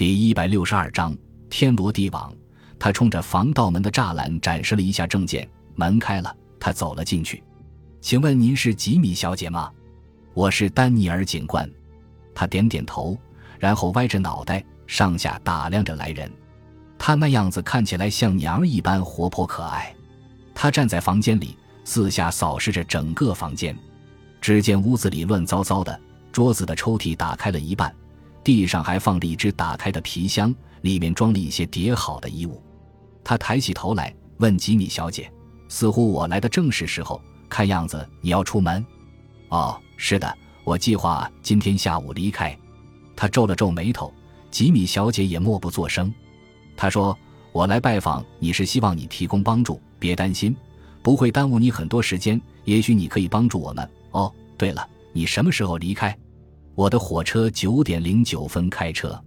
第一百六十二章天罗地网。他冲着防盗门的栅栏展示了一下证件，门开了，他走了进去。请问您是吉米小姐吗？我是丹尼尔警官。他点点头，然后歪着脑袋上下打量着来人。他那样子看起来像娘儿一般活泼可爱。他站在房间里，四下扫视着整个房间。只见屋子里乱糟糟的，桌子的抽屉打开了一半，地上还放着一只打开的皮箱，里面装了一些叠好的衣物。他抬起头来问吉米小姐：“似乎我来的正是时候，看样子你要出门。”“哦，是的，我计划今天下午离开。”他皱了皱眉头。吉米小姐也默不作声。他说：“我来拜访你是希望你提供帮助，别担心，不会耽误你很多时间。也许你可以帮助我们。哦，对了，你什么时候离开？我的火车九点零九分开车。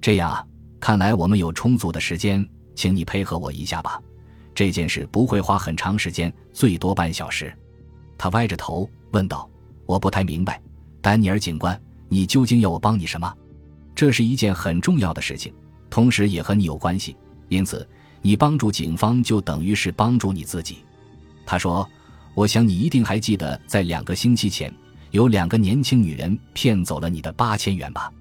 这样啊，看来我们有充足的时间。”请你配合我一下吧，这件事不会花很长时间，最多半小时。他歪着头问道：“我不太明白，丹尼尔警官，你究竟要我帮你什么？这是一件很重要的事情，同时也和你有关系，因此你帮助警方就等于是帮助你自己。”他说：“我想你一定还记得，在两个星期前，有两个年轻女人骗走了你的八千元吧？”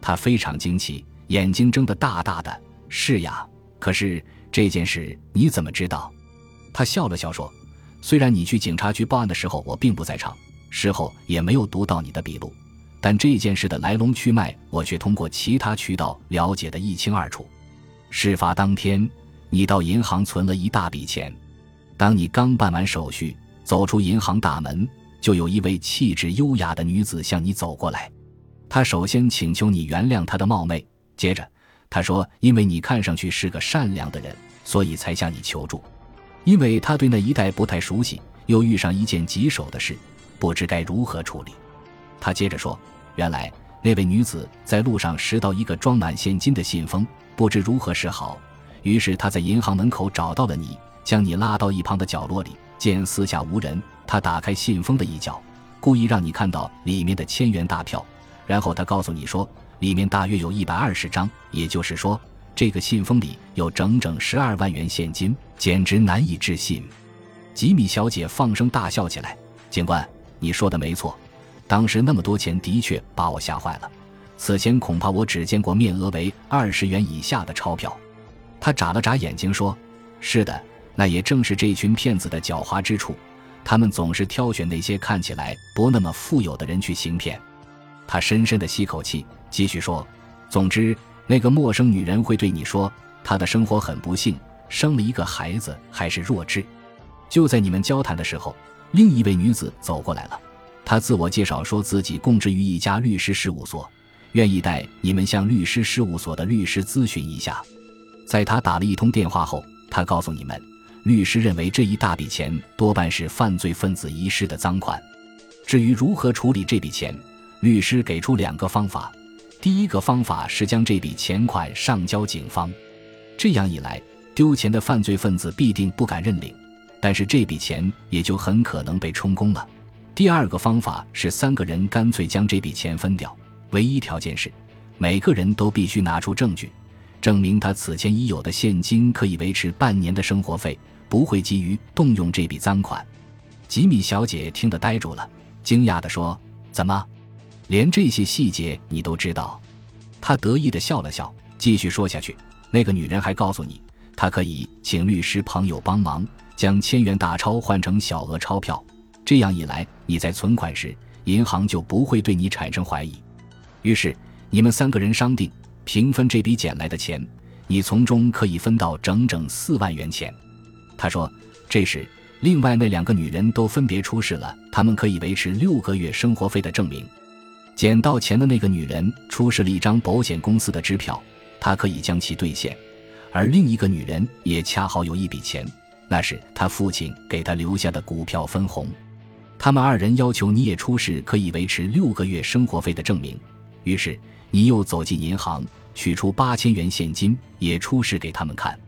他非常惊奇，眼睛睁得大大的。“是呀。”可是这件事你怎么知道？他笑了笑说：“虽然你去警察局报案的时候我并不在场，事后也没有读到你的笔录，但这件事的来龙去脉我却通过其他渠道了解的一清二楚。事发当天，你到银行存了一大笔钱，当你刚办完手续走出银行大门，就有一位气质优雅的女子向你走过来。她首先请求你原谅她的冒昧，接着。”她说：“因为你看上去是个善良的人，所以才向你求助。因为他对那一带不太熟悉，又遇上一件棘手的事，不知该如何处理。”他接着说：“原来那位女子在路上拾到一个装满现金的信封，不知如何是好。于是他在银行门口找到了你，将你拉到一旁的角落里。见四下无人，他打开信封的一角，故意让你看到里面的千元大票。然后他告诉你说。”里面大约有一百二十张，也就是说，这个信封里有整整十二万元现金，简直难以置信。吉米小姐放声大笑起来。警官，你说的没错，当时那么多钱的确把我吓坏了。此前恐怕我只见过面额为二十元以下的钞票。他眨了眨眼睛说：“是的，那也正是这群骗子的狡猾之处，他们总是挑选那些看起来不那么富有的人去行骗。”他深深的吸口气。继续说，总之，那个陌生女人会对你说，她的生活很不幸，生了一个孩子还是弱智。就在你们交谈的时候，另一位女子走过来了，她自我介绍说自己供职于一家律师事务所，愿意带你们向律师事务所的律师咨询一下。在他打了一通电话后，他告诉你们，律师认为这一大笔钱多半是犯罪分子遗失的赃款。至于如何处理这笔钱，律师给出两个方法。第一个方法是将这笔钱款上交警方，这样一来，丢钱的犯罪分子必定不敢认领，但是这笔钱也就很可能被充公了。第二个方法是三个人干脆将这笔钱分掉，唯一条件是每个人都必须拿出证据，证明他此前已有的现金可以维持半年的生活费，不会急于动用这笔赃款。吉米小姐听得呆住了，惊讶地说：“怎么？”连这些细节你都知道，他得意地笑了笑，继续说下去。那个女人还告诉你，她可以请律师朋友帮忙，将千元大钞换成小额钞票。这样一来，你在存款时，银行就不会对你产生怀疑。于是，你们三个人商定平分这笔捡来的钱，你从中可以分到整整四万元钱。他说，这时，另外那两个女人都分别出示了他们可以维持六个月生活费的证明。捡到钱的那个女人出示了一张保险公司的支票，她可以将其兑现；而另一个女人也恰好有一笔钱，那是她父亲给她留下的股票分红。他们二人要求你也出示可以维持六个月生活费的证明。于是你又走进银行，取出八千元现金，也出示给他们看。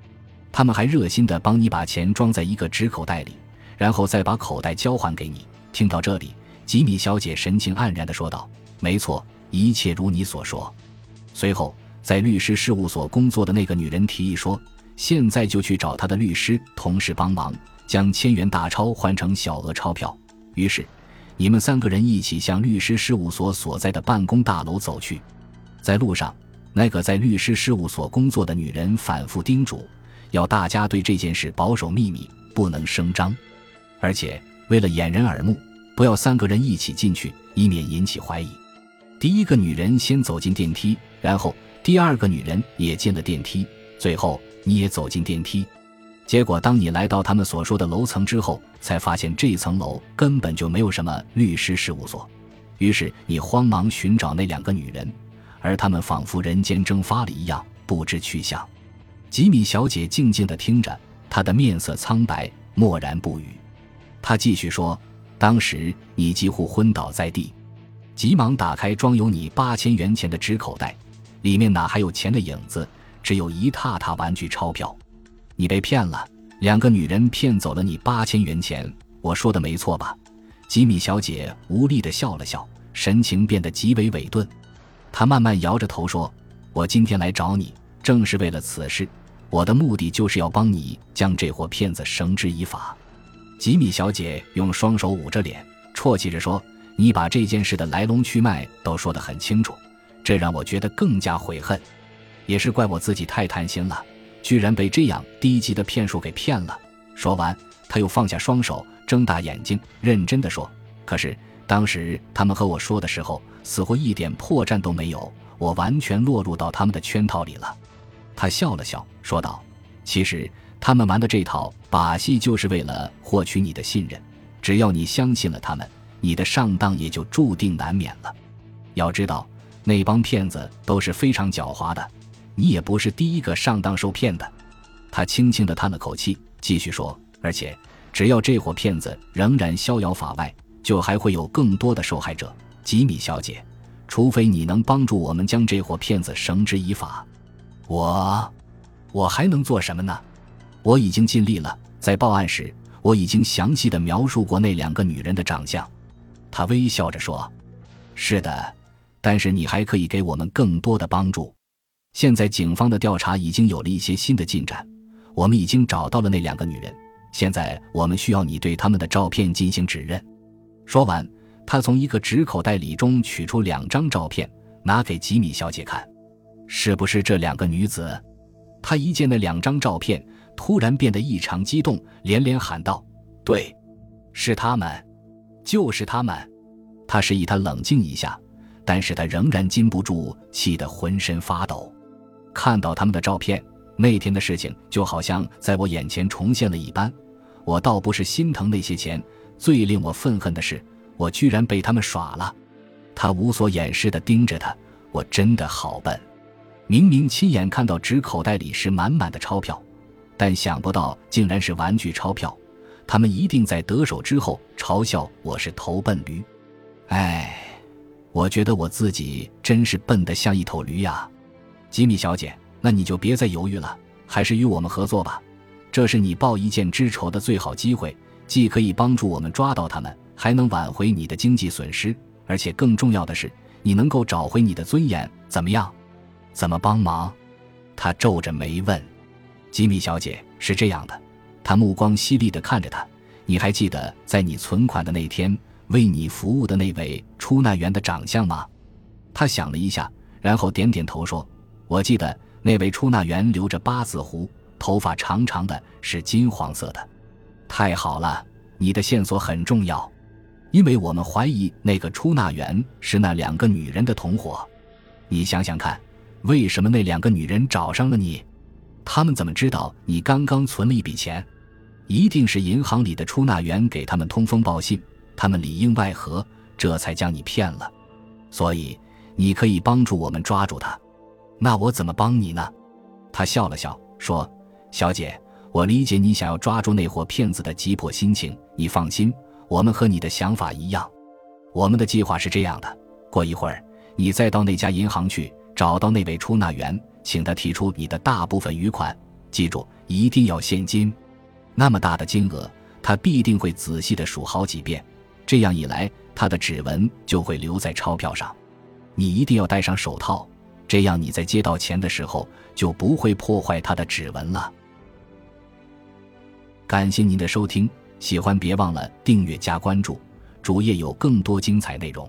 他们还热心地帮你把钱装在一个纸口袋里，然后再把口袋交还给你。听到这里，吉米小姐神情黯然地说道。没错，一切如你所说。随后，在律师事务所工作的那个女人提议说：“现在就去找他的律师同事帮忙，将千元大钞换成小额钞票。”于是，你们三个人一起向律师事务所所在的办公大楼走去。在路上，那个在律师事务所工作的女人反复叮嘱，要大家对这件事保守秘密，不能声张，而且为了掩人耳目，不要三个人一起进去，以免引起怀疑。第一个女人先走进电梯，然后。第二个女人也进了电梯，最后你也走进电梯。结果，当你来到他们所说的楼层之后，才发现这层楼根本就没有什么律师事务所。于是你慌忙寻找那两个女人，而她们仿佛人间蒸发了一样，不知去向。吉米小姐静静地听着，她的面色苍白，默然不语。她继续说：“当时你几乎昏倒在地，急忙打开装有你八千元钱的纸口袋。”里面哪还有钱的影子？只有一沓沓玩具钞票。你被骗了，两个女人骗走了你八千元钱。我说的没错吧？吉米小姐无力地笑了笑，神情变得极为委顿。她慢慢摇着头说：“我今天来找你，正是为了此事。我的目的就是要帮你将这伙骗子绳之以法。”吉米小姐用双手捂着脸，啜泣着说：“你把这件事的来龙去脉都说得很清楚。”这让我觉得更加悔恨，也是怪我自己太贪心了，居然被这样低级的骗术给骗了。说完，他又放下双手，睁大眼睛，认真的说：“可是当时他们和我说的时候，似乎一点破绽都没有，我完全落入到他们的圈套里了。”他笑了笑，说道：“其实他们玩的这套把戏，就是为了获取你的信任。只要你相信了他们，你的上当也就注定难免了。要知道。”那帮骗子都是非常狡猾的，你也不是第一个上当受骗的。他轻轻地叹了口气，继续说：“而且，只要这伙骗子仍然逍遥法外，就还会有更多的受害者。吉米小姐，除非你能帮助我们将这伙骗子绳之以法，我，我还能做什么呢？我已经尽力了。在报案时，我已经详细的描述过那两个女人的长相。”他微笑着说：“是的。”但是你还可以给我们更多的帮助。现在警方的调查已经有了一些新的进展，我们已经找到了那两个女人。现在我们需要你对他们的照片进行指认。说完，他从一个纸口袋里中取出两张照片，拿给吉米小姐看。是不是这两个女子？他一见那两张照片，突然变得异常激动，连连喊道：“对，是他们，就是他们。”他示意他冷静一下。但是他仍然禁不住气得浑身发抖，看到他们的照片，那天的事情就好像在我眼前重现了一般。我倒不是心疼那些钱，最令我愤恨的是，我居然被他们耍了。他无所掩饰地盯着他，我真的好笨。明明亲眼看到纸口袋里是满满的钞票，但想不到竟然是玩具钞票。他们一定在得手之后嘲笑我是头笨驴。唉。我觉得我自己真是笨得像一头驴呀，吉米小姐，那你就别再犹豫了，还是与我们合作吧。这是你报一箭之仇的最好机会，既可以帮助我们抓到他们，还能挽回你的经济损失，而且更重要的是，你能够找回你的尊严。怎么样？怎么帮忙？他皱着眉问。吉米小姐是这样的，他目光犀利地看着他。你还记得在你存款的那天？为你服务的那位出纳员的长相吗？他想了一下，然后点点头说：“我记得那位出纳员留着八字胡，头发长长的，是金黄色的。”太好了，你的线索很重要，因为我们怀疑那个出纳员是那两个女人的同伙。你想想看，为什么那两个女人找上了你？他们怎么知道你刚刚存了一笔钱？一定是银行里的出纳员给他们通风报信。他们里应外合，这才将你骗了，所以你可以帮助我们抓住他。那我怎么帮你呢？他笑了笑说：“小姐，我理解你想要抓住那伙骗子的急迫心情。你放心，我们和你的想法一样。我们的计划是这样的：过一会儿，你再到那家银行去，找到那位出纳员，请他提出你的大部分余款。记住，一定要现金。那么大的金额，他必定会仔细的数好几遍。”这样一来，他的指纹就会留在钞票上。你一定要戴上手套，这样你在接到钱的时候就不会破坏他的指纹了。感谢您的收听，喜欢别忘了订阅加关注，主页有更多精彩内容。